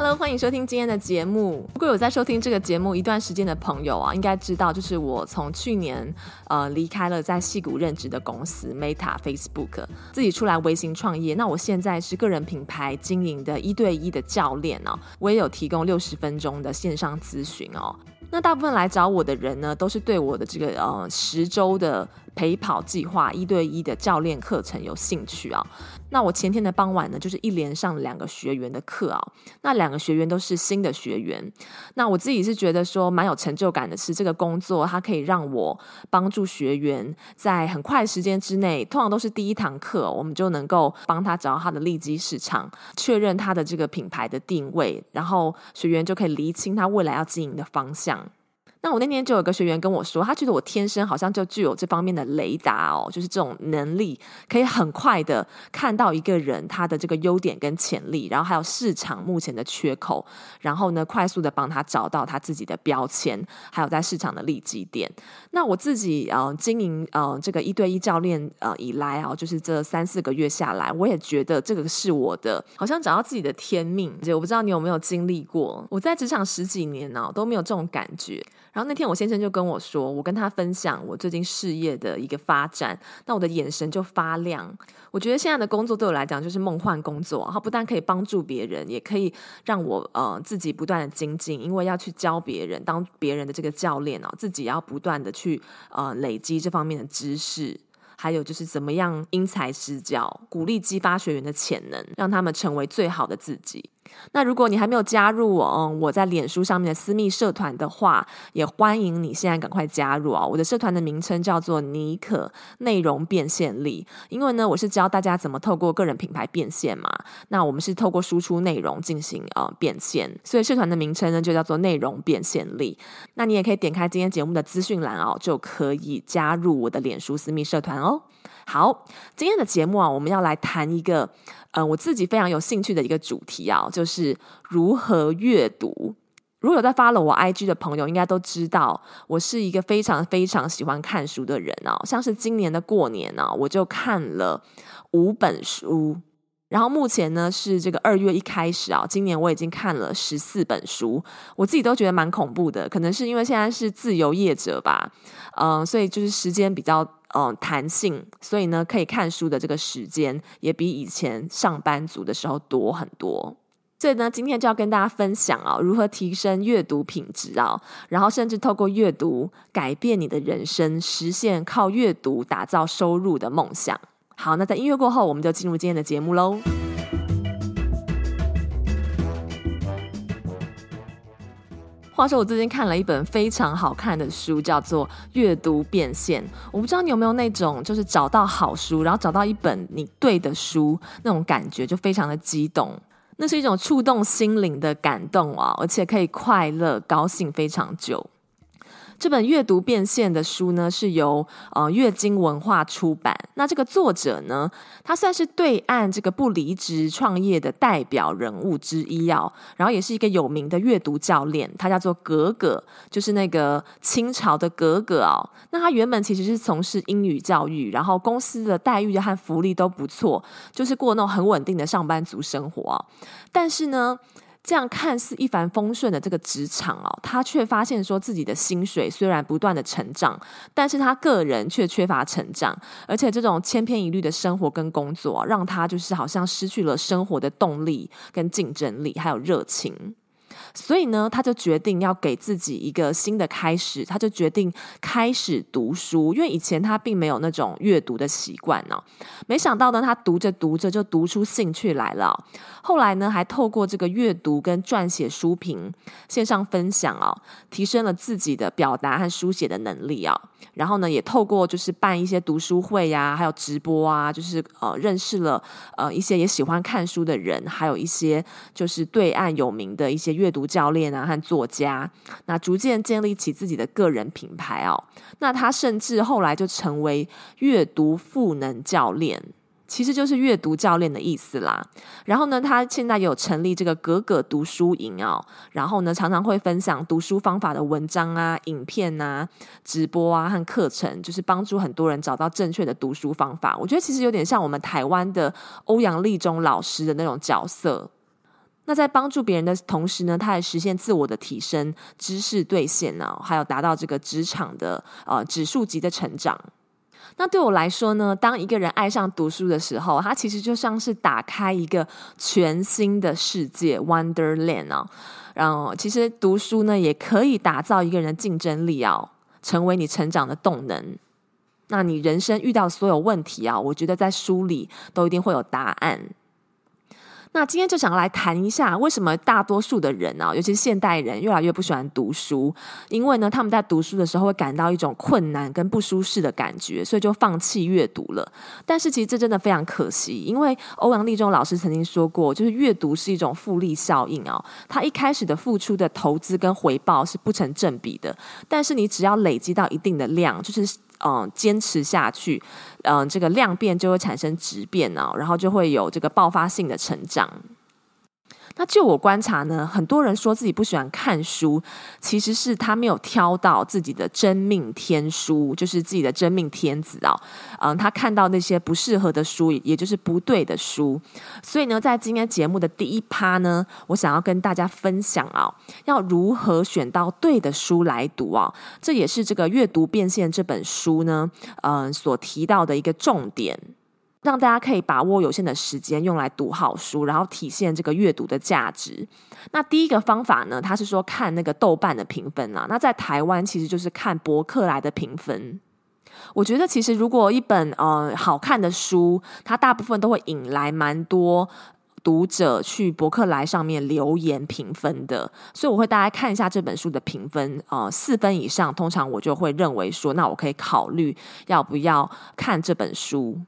Hello，欢迎收听今天的节目。如果有在收听这个节目一段时间的朋友啊，应该知道，就是我从去年呃离开了在矽谷任职的公司 Meta Facebook，自己出来微型创业。那我现在是个人品牌经营的一对一的教练哦，我也有提供六十分钟的线上咨询哦。那大部分来找我的人呢，都是对我的这个呃十周的陪跑计划一对一的教练课程有兴趣啊。那我前天的傍晚呢，就是一连上两个学员的课啊。那两个学员都是新的学员。那我自己是觉得说蛮有成就感的是，这个工作它可以让我帮助学员在很快时间之内，通常都是第一堂课，我们就能够帮他找到他的利基市场，确认他的这个品牌的定位，然后学员就可以厘清他未来要经营的方向。那我那天就有个学员跟我说，他觉得我天生好像就具有这方面的雷达哦，就是这种能力，可以很快的看到一个人他的这个优点跟潜力，然后还有市场目前的缺口，然后呢，快速的帮他找到他自己的标签，还有在市场的利基点。那我自己呃经营呃这个一对一教练呃以来啊，就是这三四个月下来，我也觉得这个是我的好像找到自己的天命。就我不知道你有没有经历过，我在职场十几年呢，都没有这种感觉。然后那天我先生就跟我说，我跟他分享我最近事业的一个发展，那我的眼神就发亮。我觉得现在的工作对我来讲就是梦幻工作，它不但可以帮助别人，也可以让我呃自己不断的精进，因为要去教别人，当别人的这个教练哦，自己要不断的去呃累积这方面的知识，还有就是怎么样因材施教，鼓励激发学员的潜能，让他们成为最好的自己。那如果你还没有加入我，嗯，我在脸书上面的私密社团的话，也欢迎你现在赶快加入啊！我的社团的名称叫做妮可内容变现力，因为呢，我是教大家怎么透过个人品牌变现嘛。那我们是透过输出内容进行呃变现，所以社团的名称呢就叫做内容变现力。那你也可以点开今天节目的资讯栏哦，就可以加入我的脸书私密社团哦。好，今天的节目啊，我们要来谈一个。嗯、呃，我自己非常有兴趣的一个主题啊，就是如何阅读。如果有在 follow 我 IG 的朋友，应该都知道，我是一个非常非常喜欢看书的人哦。像是今年的过年呢、我就看了五本书。然后目前呢是这个二月一开始啊，今年我已经看了十四本书，我自己都觉得蛮恐怖的。可能是因为现在是自由业者吧，嗯、所以就是时间比较。嗯，弹性，所以呢，可以看书的这个时间也比以前上班族的时候多很多。所以呢，今天就要跟大家分享啊，如何提升阅读品质啊，然后甚至透过阅读改变你的人生，实现靠阅读打造收入的梦想。好，那在音乐过后，我们就进入今天的节目喽。话说，我最近看了一本非常好看的书，叫做《阅读变现》。我不知道你有没有那种，就是找到好书，然后找到一本你对的书，那种感觉就非常的激动。那是一种触动心灵的感动啊，而且可以快乐、高兴非常久。这本阅读变现的书呢，是由呃月经文化出版。那这个作者呢，他算是对岸这个不离职创业的代表人物之一哦。然后也是一个有名的阅读教练，他叫做格格，就是那个清朝的格格哦。那他原本其实是从事英语教育，然后公司的待遇和福利都不错，就是过那种很稳定的上班族生活哦。但是呢，这样看似一帆风顺的这个职场哦，他却发现说自己的薪水虽然不断的成长，但是他个人却缺乏成长，而且这种千篇一律的生活跟工作，让他就是好像失去了生活的动力跟竞争力，还有热情。所以呢，他就决定要给自己一个新的开始，他就决定开始读书，因为以前他并没有那种阅读的习惯呢。没想到呢，他读着读着就读出兴趣来了。后来呢，还透过这个阅读跟撰写书评、线上分享哦，提升了自己的表达和书写的能力哦。然后呢，也透过就是办一些读书会呀、还有直播啊，就是呃认识了呃一些也喜欢看书的人，还有一些就是对岸有名的一些阅读教练啊和作家，那逐渐建立起自己的个人品牌哦。那他甚至后来就成为阅读赋能教练。其实就是阅读教练的意思啦。然后呢，他现在有成立这个格格读书营哦。然后呢，常常会分享读书方法的文章啊、影片啊、直播啊和课程，就是帮助很多人找到正确的读书方法。我觉得其实有点像我们台湾的欧阳立中老师的那种角色。那在帮助别人的同时呢，他也实现自我的提升、知识兑现呢、啊，还有达到这个职场的呃指数级的成长。那对我来说呢，当一个人爱上读书的时候，他其实就像是打开一个全新的世界 （Wonderland） 啊。然后，其实读书呢，也可以打造一个人的竞争力哦，成为你成长的动能。那你人生遇到所有问题啊，我觉得在书里都一定会有答案。那今天就想来谈一下，为什么大多数的人啊，尤其是现代人，越来越不喜欢读书？因为呢，他们在读书的时候会感到一种困难跟不舒适的感觉，所以就放弃阅读了。但是其实这真的非常可惜，因为欧阳立中老师曾经说过，就是阅读是一种复利效应啊。他一开始的付出的投资跟回报是不成正比的，但是你只要累积到一定的量，就是。嗯，坚持下去，嗯，这个量变就会产生质变哦，然后就会有这个爆发性的成长。那就我观察呢，很多人说自己不喜欢看书，其实是他没有挑到自己的真命天书，就是自己的真命天子啊。嗯，他看到那些不适合的书，也就是不对的书。所以呢，在今天节目的第一趴呢，我想要跟大家分享啊，要如何选到对的书来读啊。这也是这个阅读变现这本书呢，嗯，所提到的一个重点。让大家可以把握有限的时间用来读好书，然后体现这个阅读的价值。那第一个方法呢，他是说看那个豆瓣的评分啊。那在台湾其实就是看博客来的评分。我觉得其实如果一本呃好看的书，它大部分都会引来蛮多读者去博客来上面留言评分的。所以我会大概看一下这本书的评分，呃四分以上，通常我就会认为说，那我可以考虑要不要看这本书。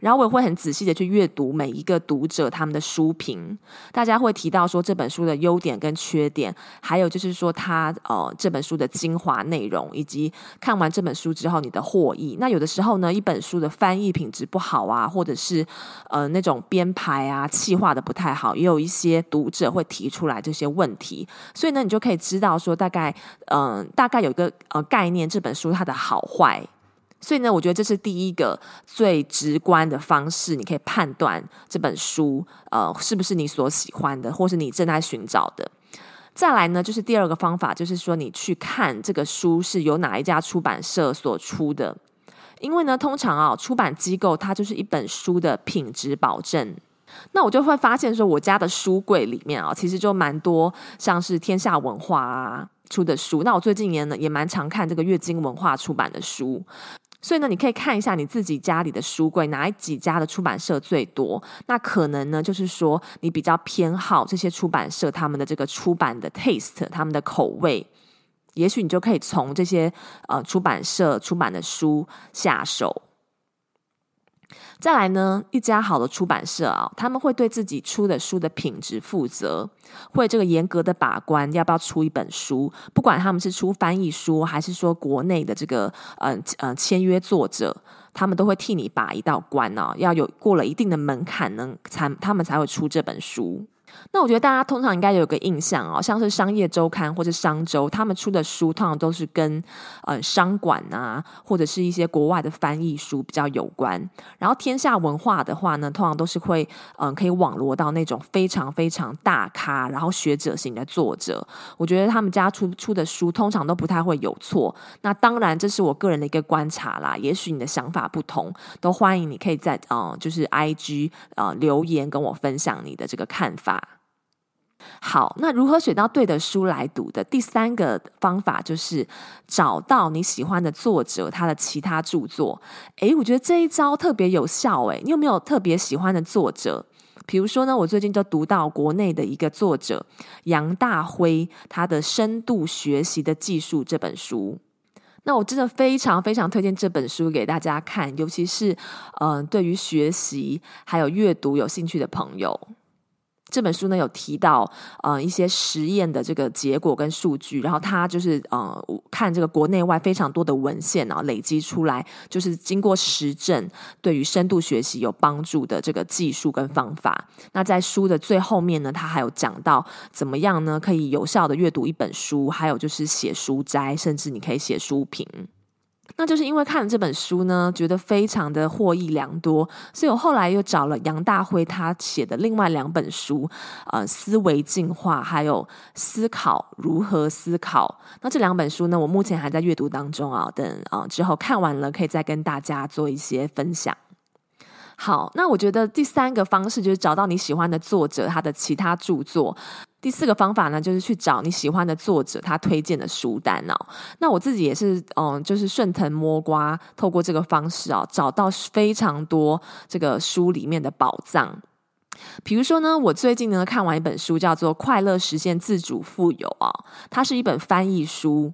然后我也会很仔细的去阅读每一个读者他们的书评，大家会提到说这本书的优点跟缺点，还有就是说他呃这本书的精华内容，以及看完这本书之后你的获益。那有的时候呢，一本书的翻译品质不好啊，或者是呃那种编排啊、气化的不太好，也有一些读者会提出来这些问题。所以呢，你就可以知道说大概嗯、呃、大概有一个呃概念，这本书它的好坏。所以呢，我觉得这是第一个最直观的方式，你可以判断这本书呃是不是你所喜欢的，或是你正在寻找的。再来呢，就是第二个方法，就是说你去看这个书是由哪一家出版社所出的，因为呢，通常啊，出版机构它就是一本书的品质保证。那我就会发现说，我家的书柜里面啊，其实就蛮多像是天下文化啊出的书。那我最近也呢也蛮常看这个月经文化出版的书。所以呢，你可以看一下你自己家里的书柜，哪几家的出版社最多？那可能呢，就是说你比较偏好这些出版社他们的这个出版的 taste，他们的口味，也许你就可以从这些呃出版社出版的书下手。再来呢，一家好的出版社啊，他们会对自己出的书的品质负责，会这个严格的把关要不要出一本书，不管他们是出翻译书，还是说国内的这个呃呃签约作者，他们都会替你把一道关哦，要有过了一定的门槛，能才他们才会出这本书。那我觉得大家通常应该有个印象哦，像是商业周刊或者商周，他们出的书通常都是跟呃商管啊，或者是一些国外的翻译书比较有关。然后天下文化的话呢，通常都是会嗯、可以网罗到那种非常非常大咖，然后学者型的作者。我觉得他们家出出的书通常都不太会有错。那当然这是我个人的一个观察啦，也许你的想法不同，都欢迎你可以在嗯、就是 IG 呃留言跟我分享你的这个看法。好，那如何选到对的书来读的？第三个方法就是找到你喜欢的作者他的其他著作。诶，我觉得这一招特别有效。诶，你有没有特别喜欢的作者？比如说呢，我最近就读到国内的一个作者杨大辉他的《深度学习的技术》这本书。那我真的非常非常推荐这本书给大家看，尤其是嗯、对于学习还有阅读有兴趣的朋友。这本书呢有提到，呃，一些实验的这个结果跟数据，然后他就是呃看这个国内外非常多的文献啊，累积出来就是经过实证，对于深度学习有帮助的这个技术跟方法。那在书的最后面呢，他还有讲到怎么样呢可以有效的阅读一本书，还有就是写书摘，甚至你可以写书评。那就是因为看了这本书呢，觉得非常的获益良多，所以我后来又找了杨大辉他写的另外两本书，呃，思维进化，还有思考如何思考。那这两本书呢，我目前还在阅读当中啊，等啊、之后看完了，可以再跟大家做一些分享。好，那我觉得第三个方式就是找到你喜欢的作者，他的其他著作。第四个方法呢，就是去找你喜欢的作者他推荐的书单哦。那我自己也是，嗯，就是顺藤摸瓜，透过这个方式啊，找到非常多这个书里面的宝藏。比如说呢，我最近呢看完一本书，叫做《快乐实现自主富有》啊，它是一本翻译书。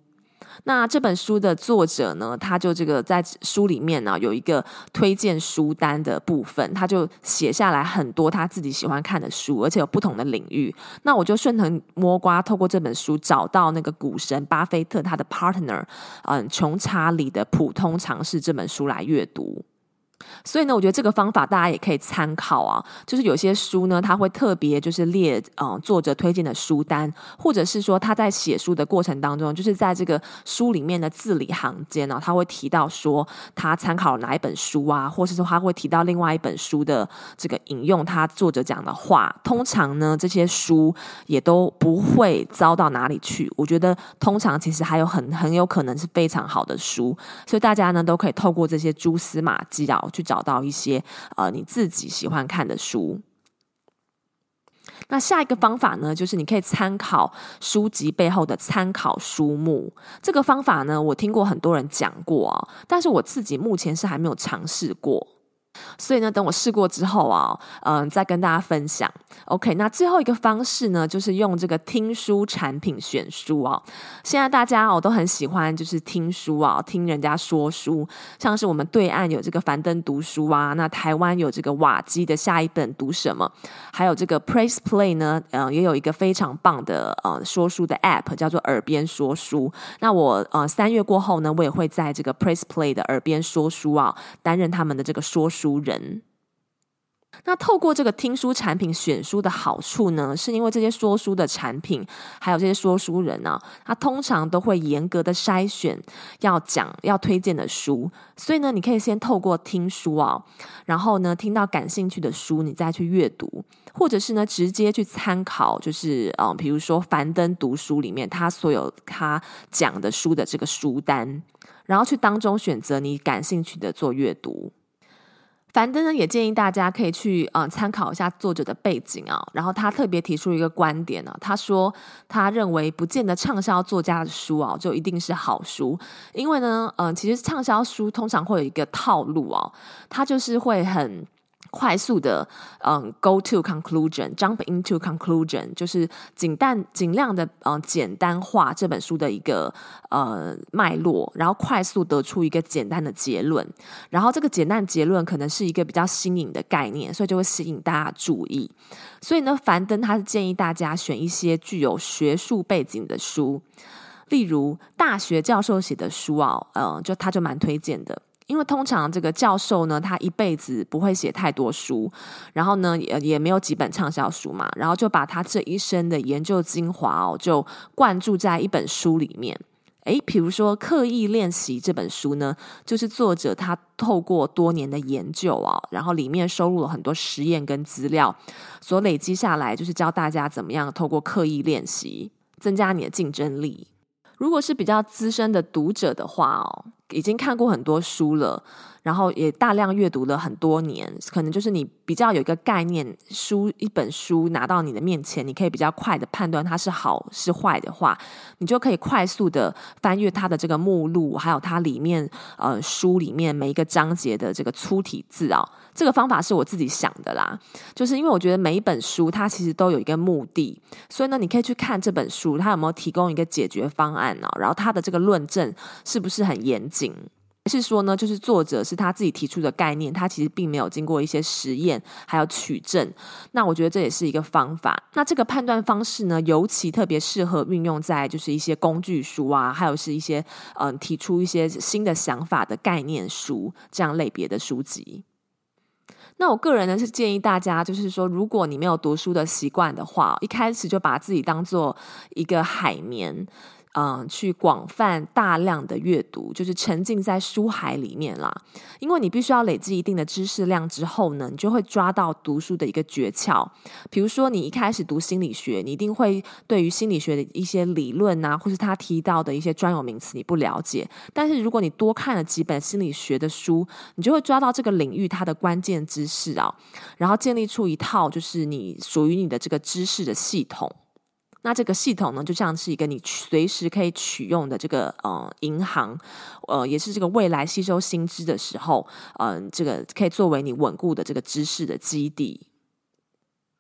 那这本书的作者呢，他就这个在书里面呢有一个推荐书单的部分，他就写下来很多他自己喜欢看的书，而且有不同的领域。那我就顺藤摸瓜，透过这本书找到那个股神巴菲特他的 partner，嗯，穷查理的普通常识这本书来阅读。所以呢，我觉得这个方法大家也可以参考啊。就是有些书呢，他会特别就是列呃作者推荐的书单，或者是说他在写书的过程当中，就是在这个书里面的字里行间呢，他会提到说他参考了哪一本书啊，或是说他会提到另外一本书的这个引用他作者讲的话。通常呢，这些书也都不会糟到哪里去。我觉得通常其实还有很很有可能是非常好的书，所以大家呢都可以透过这些蛛丝马迹啊。去找到一些呃你自己喜欢看的书。那下一个方法呢，就是你可以参考书籍背后的参考书目。这个方法呢，我听过很多人讲过啊，但是我自己目前是还没有尝试过。所以呢，等我试过之后啊，嗯、再跟大家分享。OK，那最后一个方式呢，就是用这个听书产品选书啊。现在大家哦都很喜欢，就是听书啊，听人家说书。像是我们对岸有这个樊登读书啊，那台湾有这个瓦基的下一本读什么，还有这个 Press Play 呢，嗯、也有一个非常棒的呃说书的 App，叫做耳边说书。那我呃三月过后呢，我也会在这个 Press Play 的耳边说书啊，担任他们的这个说书。书人，那透过这个听书产品选书的好处呢，是因为这些说书的产品，还有这些说书人呢、啊，他通常都会严格的筛选要讲要推荐的书，所以呢，你可以先透过听书啊，然后呢，听到感兴趣的书，你再去阅读，或者是呢，直接去参考，就是嗯，比如说樊登读书里面他所有他讲的书的这个书单，然后去当中选择你感兴趣的做阅读。樊登呢，也建议大家可以去呃参考一下作者的背景啊，然后他特别提出一个观点呢、啊，他说他认为不见得畅销作家的书啊就一定是好书，因为呢，嗯、其实畅销书通常会有一个套路哦，它就是会很。快速的，嗯，go to conclusion，jump into conclusion，就是尽但尽量的，嗯，简单化这本书的一个呃脉络，然后快速得出一个简单的结论，然后这个简单结论可能是一个比较新颖的概念，所以就会吸引大家注意。所以呢，樊登他是建议大家选一些具有学术背景的书，例如大学教授写的书啊，嗯，就他就蛮推荐的。因为通常这个教授呢，他一辈子不会写太多书，然后呢，也也没有几本畅销书嘛，然后就把他这一生的研究精华哦，就灌注在一本书里面。诶，比如说《刻意练习》这本书呢，就是作者他透过多年的研究啊，然后里面收录了很多实验跟资料，所累积下来，就是教大家怎么样透过刻意练习增加你的竞争力。如果是比较资深的读者的话哦，已经看过很多书了，然后也大量阅读了很多年，可能就是你比较有一个概念，书一本书拿到你的面前，你可以比较快的判断它是好是坏的话，你就可以快速的翻阅它的这个目录，还有它里面呃书里面每一个章节的这个粗体字啊、哦。这个方法是我自己想的啦，就是因为我觉得每一本书它其实都有一个目的，所以呢，你可以去看这本书它有没有提供一个解决方案呢、哦？然后它的这个论证是不是很严谨？还是说呢，就是作者是他自己提出的概念，他其实并没有经过一些实验还有取证。那我觉得这也是一个方法。那这个判断方式呢，尤其特别适合运用在就是一些工具书啊，还有是一些嗯、提出一些新的想法的概念书这样类别的书籍。那我个人呢是建议大家，就是说，如果你没有读书的习惯的话，一开始就把自己当做一个海绵。嗯，去广泛大量的阅读，就是沉浸在书海里面啦。因为你必须要累积一定的知识量之后呢，你就会抓到读书的一个诀窍。比如说，你一开始读心理学，你一定会对于心理学的一些理论啊，或是他提到的一些专有名词你不了解。但是如果你多看了几本心理学的书，你就会抓到这个领域它的关键知识啊，然后建立出一套就是你属于你的这个知识的系统。那这个系统呢，就像是一个你随时可以取用的这个呃银行，呃，也是这个未来吸收新知的时候，嗯、呃，这个可以作为你稳固的这个知识的基地。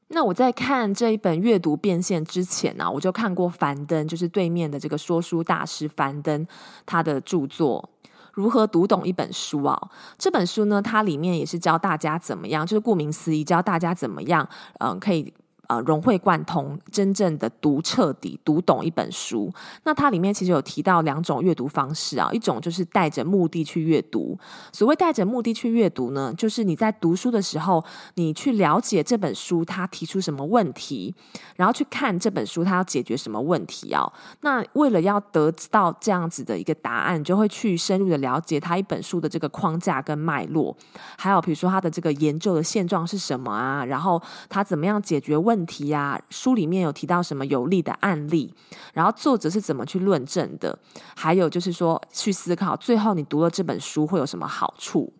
那我在看这一本阅读变现之前呢、我就看过樊登，就是对面的这个说书大师樊登他的著作《如何读懂一本书》啊。这本书呢，它里面也是教大家怎么样，就是顾名思义，教大家怎么样，嗯、可以。呃，融会贯通，真正的读彻底、读懂一本书。那它里面其实有提到两种阅读方式啊，一种就是带着目的去阅读。所谓带着目的去阅读呢，就是你在读书的时候，你去了解这本书它提出什么问题，然后去看这本书它要解决什么问题啊。那为了要得到这样子的一个答案，就会去深入的了解它一本书的这个框架跟脉络，还有比如说它的这个研究的现状是什么啊，然后它怎么样解决问题。问题呀，书里面有提到什么有利的案例，然后作者是怎么去论证的，还有就是说去思考，最后你读了这本书会有什么好处。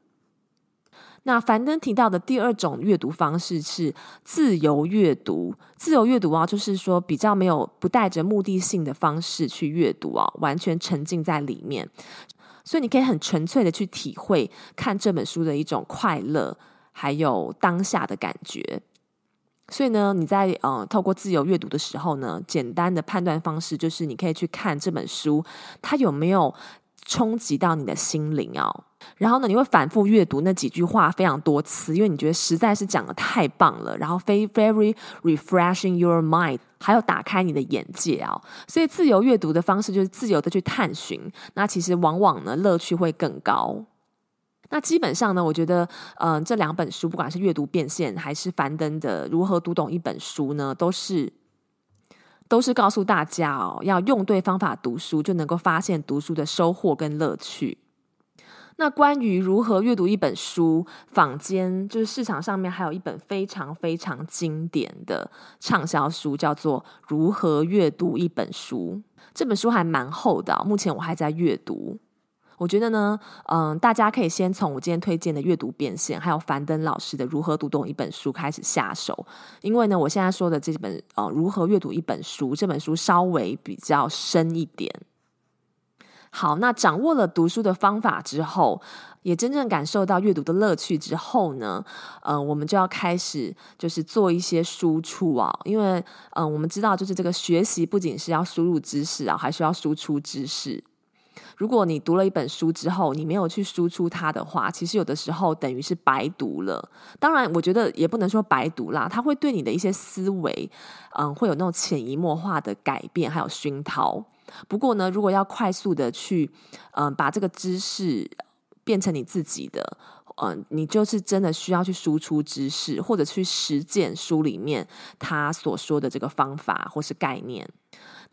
那樊登提到的第二种阅读方式是自由阅读，自由阅读啊，就是说比较没有不带着目的性的方式去阅读啊，完全沉浸在里面，所以你可以很纯粹的去体会看这本书的一种快乐，还有当下的感觉。所以呢，你在呃透过自由阅读的时候呢，简单的判断方式就是你可以去看这本书，它有没有冲击到你的心灵哦。然后呢，你会反复阅读那几句话非常多次，因为你觉得实在是讲的太棒了，然后非 very refreshing your mind，还有打开你的眼界、哦。所以自由阅读的方式就是自由的去探寻，那其实往往呢乐趣会更高。那基本上呢，我觉得，嗯、呃，这两本书，不管是阅读变现还是樊登的如何读懂一本书呢，都是都是告诉大家哦，要用对方法读书，就能够发现读书的收获跟乐趣。那关于如何阅读一本书，坊间就是市场上面还有一本非常非常经典的畅销书，叫做《如何阅读一本书》。这本书还蛮厚的，目前我还在阅读。我觉得呢，嗯，大家可以先从我今天推荐的阅读变现，还有樊登老师的如何读懂一本书开始下手。因为呢，我现在说的这本，呃，如何阅读一本书，这本书稍微比较深一点。好，那掌握了读书的方法之后，也真正感受到阅读的乐趣之后呢，嗯，我们就要开始就是做一些输出啊，因为，嗯，我们知道就是这个学习不仅是要输入知识啊，还需要输出知识。如果你读了一本书之后，你没有去输出它的话，其实有的时候等于是白读了。当然，我觉得也不能说白读啦，它会对你的一些思维，嗯，会有那种潜移默化的改变，还有熏陶。不过呢，如果要快速的去，嗯，把这个知识变成你自己的，嗯，你就是真的需要去输出知识，或者去实践书里面他所说的这个方法或是概念。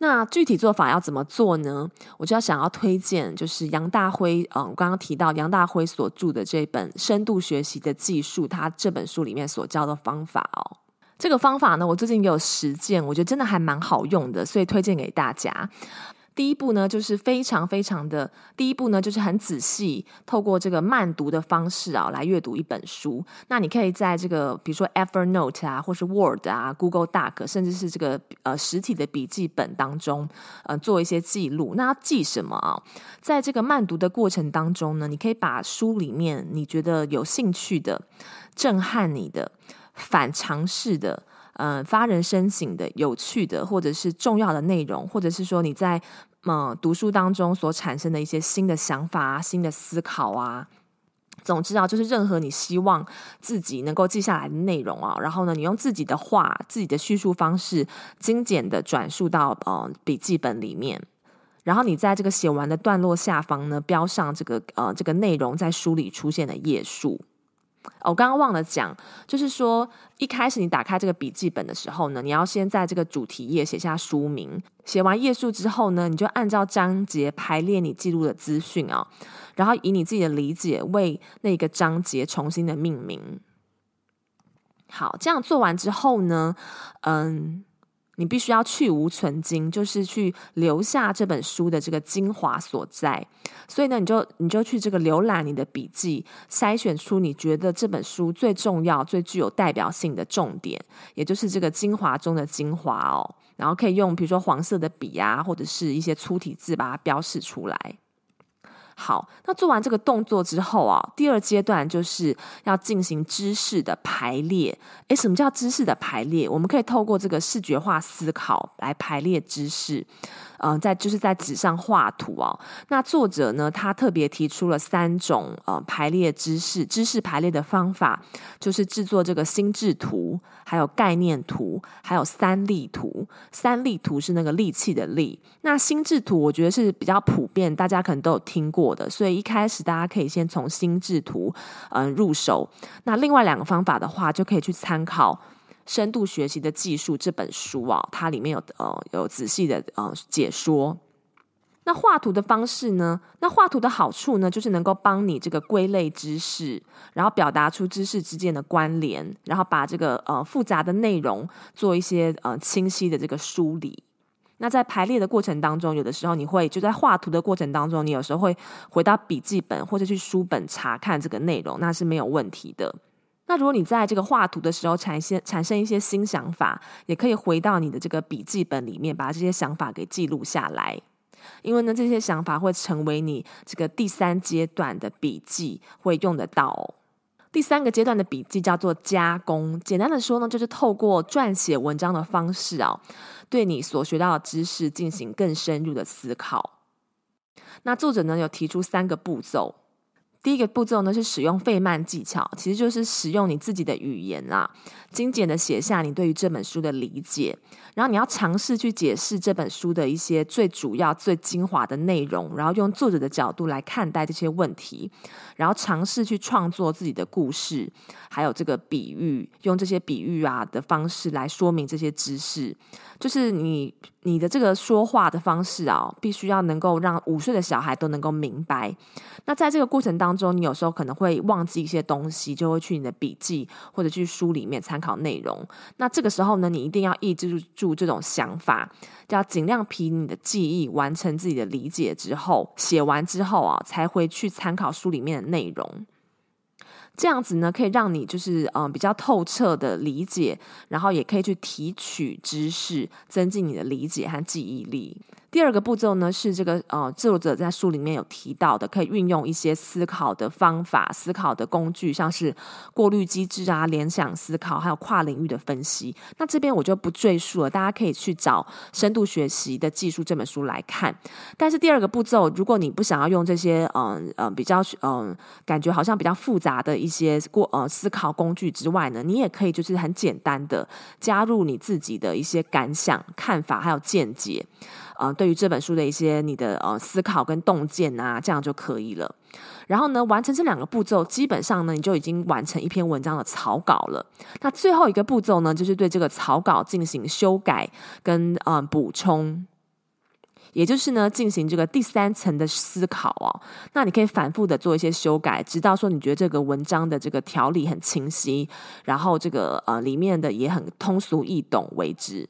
那具体做法要怎么做呢？我就要想要推荐，就是杨大辉，嗯，我刚刚提到杨大辉所著的这本《深度学习的技术》，他这本书里面所教的方法哦。这个方法呢，我最近也有实践，我觉得真的还蛮好用的，所以推荐给大家。第一步呢，就是非常非常的第一步呢，就是很仔细，透过这个慢读的方式啊，来阅读一本书。那你可以在这个，比如说 Evernote 啊，或是 Word 啊，Google Doc，甚至是这个呃实体的笔记本当中，呃，做一些记录。那要记什么啊？在这个慢读的过程当中呢，你可以把书里面你觉得有兴趣的、震撼你的、反常识的。嗯，发人深省的、有趣的，或者是重要的内容，或者是说你在嗯读书当中所产生的一些新的想法啊、新的思考啊，总之啊，就是任何你希望自己能够记下来的内容啊，然后呢，你用自己的话、自己的叙述方式，精简的转述到呃笔记本里面，然后你在这个写完的段落下方呢，标上这个呃这个内容在书里出现的页数。我刚刚忘了讲，就是说一开始你打开这个笔记本的时候呢，你要先在这个主题页写下书名，写完页数之后呢，你就按照章节排列你记录的资讯啊，然后以你自己的理解为那个章节重新的命名。好，这样做完之后呢，嗯。你必须要去无存精，就是去留下这本书的这个精华所在。所以呢，你就你就去这个浏览你的笔记，筛选出你觉得这本书最重要、最具有代表性的重点，也就是这个精华中的精华哦。然后可以用比如说黄色的笔啊，或者是一些粗体字把它标示出来。好，那做完这个动作之后啊，第二阶段就是要进行知识的排列。诶，什么叫知识的排列？我们可以透过这个视觉化思考来排列知识。嗯、在就是在纸上画图哦。那作者呢，他特别提出了三种呃排列知识、知识排列的方法，就是制作这个心智图，还有概念图，还有三力图。三力图是那个力气的力。那心智图我觉得是比较普遍，大家可能都有听过的，所以一开始大家可以先从心智图嗯、入手。那另外两个方法的话，就可以去参考。深度学习的技术这本书啊，它里面有呃有仔细的呃解说。那画图的方式呢？那画图的好处呢，就是能够帮你这个归类知识，然后表达出知识之间的关联，然后把这个呃复杂的内容做一些呃清晰的这个梳理。那在排列的过程当中，有的时候你会就在画图的过程当中，你有时候会回到笔记本或者去书本查看这个内容，那是没有问题的。那如果你在这个画图的时候产生产生一些新想法，也可以回到你的这个笔记本里面，把这些想法给记录下来。因为呢，这些想法会成为你这个第三阶段的笔记会用得到。第三个阶段的笔记叫做加工，简单的说呢，就是透过撰写文章的方式啊，对你所学到的知识进行更深入的思考。那作者呢，有提出三个步骤。第一个步骤呢，是使用费曼技巧，其实就是使用你自己的语言啦，精简的写下你对于这本书的理解，然后你要尝试去解释这本书的一些最主要、最精华的内容，然后用作者的角度来看待这些问题，然后尝试去创作自己的故事，还有这个比喻，用这些比喻啊的方式来说明这些知识，就是你你的这个说话的方式啊，必须要能够让五岁的小孩都能够明白。那在这个过程当中，你有时候可能会忘记一些东西，就会去你的笔记或者去书里面参考内容。那这个时候呢，你一定要抑制住这种想法，就要尽量凭你的记忆完成自己的理解之后，写完之后啊，才回去参考书里面的内容。这样子呢，可以让你就是嗯、比较透彻的理解，然后也可以去提取知识，增进你的理解和记忆力。第二个步骤呢，是这个呃，作者在书里面有提到的，可以运用一些思考的方法、思考的工具，像是过滤机制啊、联想思考，还有跨领域的分析。那这边我就不赘述了，大家可以去找《深度学习的技术》这本书来看。但是第二个步骤，如果你不想要用这些嗯呃，呃比较嗯、感觉好像比较复杂的一些过呃思考工具之外呢，你也可以就是很简单的加入你自己的一些感想、看法还有见解。呃，对于这本书的一些你的呃思考跟洞见啊，这样就可以了。然后呢，完成这两个步骤，基本上呢，你就已经完成一篇文章的草稿了。那最后一个步骤呢，就是对这个草稿进行修改跟呃补充，也就是呢，进行这个第三层的思考哦。那你可以反复的做一些修改，直到说你觉得这个文章的这个条理很清晰，然后这个呃里面的也很通俗易懂为止。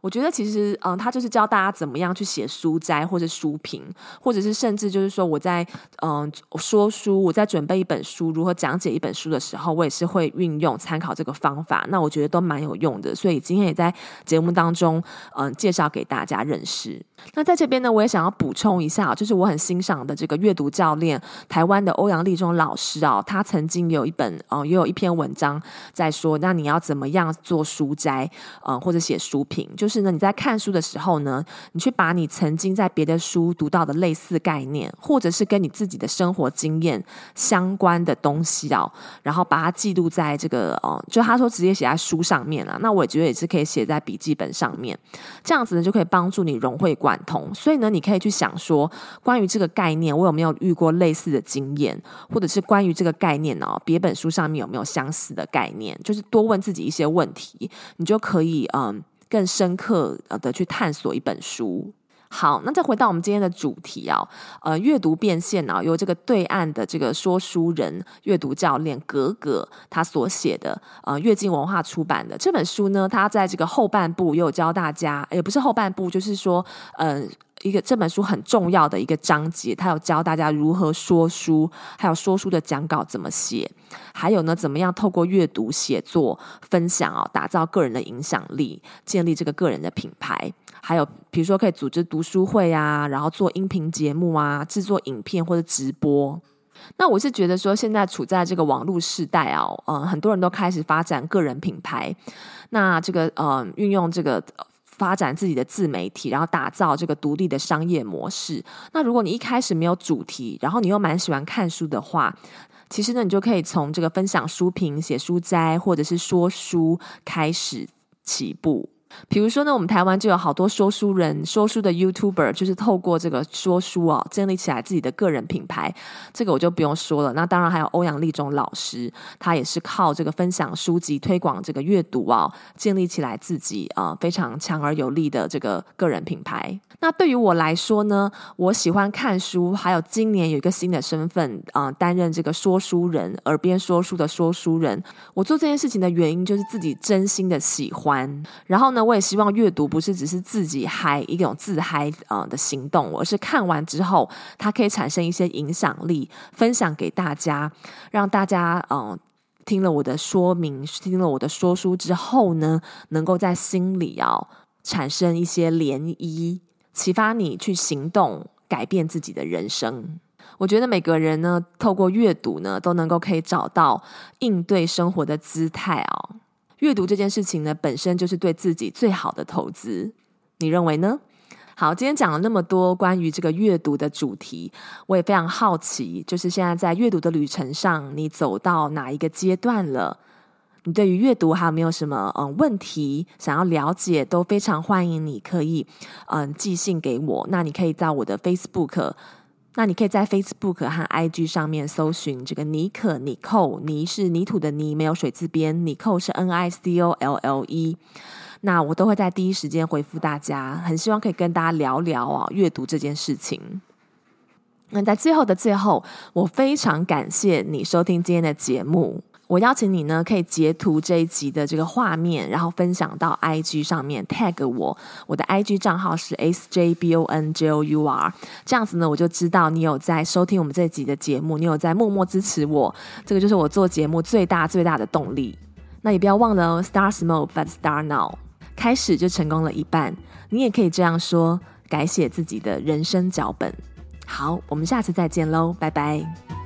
我觉得其实，嗯，他就是教大家怎么样去写书摘或者书评，或者是甚至就是说我在嗯说书，我在准备一本书，如何讲解一本书的时候，我也是会运用参考这个方法。那我觉得都蛮有用的，所以今天也在节目当中嗯介绍给大家认识。那在这边呢，我也想要补充一下，就是我很欣赏的这个阅读教练，台湾的欧阳立中老师啊，他曾经有一本哦也有一篇文章在说，那你要怎么样做书摘，嗯或者写书评，就。是呢，你在看书的时候呢，你去把你曾经在别的书读到的类似概念，或者是跟你自己的生活经验相关的东西哦，然后把它记录在这个哦，就他说直接写在书上面了。那我觉得也是可以写在笔记本上面，这样子呢就可以帮助你融会贯贯通。所以呢，你可以去想说，关于这个概念，我有没有遇过类似的经验，或者是关于这个概念哦，别本书上面有没有相似的概念？就是多问自己一些问题，你就可以嗯。更深刻的去探索一本书。好，那再回到我们今天的主题啊，呃，阅读变现啊，由这个对岸的这个说书人、阅读教练格格他所写的，呃，阅尽文化出版的这本书呢，他在这个后半部又教大家，也不是后半部，就是说，嗯、一个这本书很重要的一个章节，它有教大家如何说书，还有说书的讲稿怎么写，还有呢，怎么样透过阅读、写作、分享啊、哦，打造个人的影响力，建立这个个人的品牌。还有比如说可以组织读书会啊，然后做音频节目啊，制作影片或者直播。那我是觉得说，现在处在这个网络时代啊，嗯、很多人都开始发展个人品牌。那这个呃，运用这个。发展自己的自媒体，然后打造这个独立的商业模式。那如果你一开始没有主题，然后你又蛮喜欢看书的话，其实呢，你就可以从这个分享书评、写书摘，或者是说书开始起步。比如说呢，我们台湾就有好多说书人、说书的 YouTuber，就是透过这个说书哦，建立起来自己的个人品牌。这个我就不用说了。那当然还有欧阳立中老师，他也是靠这个分享书籍、推广这个阅读啊，建立起来自己啊非常强而有力的这个个人品牌。那对于我来说呢，我喜欢看书，还有今年有一个新的身份啊，担任这个说书人，耳边说书的说书人。我做这件事情的原因就是自己真心的喜欢，然后呢。我也希望阅读不是只是自己嗨一种自嗨啊的行动，而是看完之后，它可以产生一些影响力，分享给大家，让大家嗯听了我的说明，听了我的说书之后呢，能够在心里啊产生一些涟漪，启发你去行动，改变自己的人生。我觉得每个人呢，透过阅读呢，都能够可以找到应对生活的姿态哦。阅读这件事情呢，本身就是对自己最好的投资，你认为呢？好，今天讲了那么多关于这个阅读的主题，我也非常好奇，就是现在在阅读的旅程上，你走到哪一个阶段了？你对于阅读还有没有什么嗯问题想要了解？都非常欢迎你可以嗯寄信给我，那你可以在我的 Facebook。那你可以在 Facebook 和 IG 上面搜寻这个妮可妮蔻，妮是泥土的泥，没有水字边妮寇是 N I C O L L E。那我都会在第一时间回复大家，很希望可以跟大家聊聊啊阅读这件事情。那在最后的最后，我非常感谢你收听今天的节目。我邀请你呢，可以截图这一集的这个画面，然后分享到 IG 上面，tag 我，我的 IG 账号是 sjbonjour，这样子呢，我就知道你有在收听我们这集的节目，你有在默默支持我，这个就是我做节目最大最大的动力。那也不要忘了哦，Star small but start now，开始就成功了一半，你也可以这样说，改写自己的人生脚本。好，我们下次再见喽，拜拜。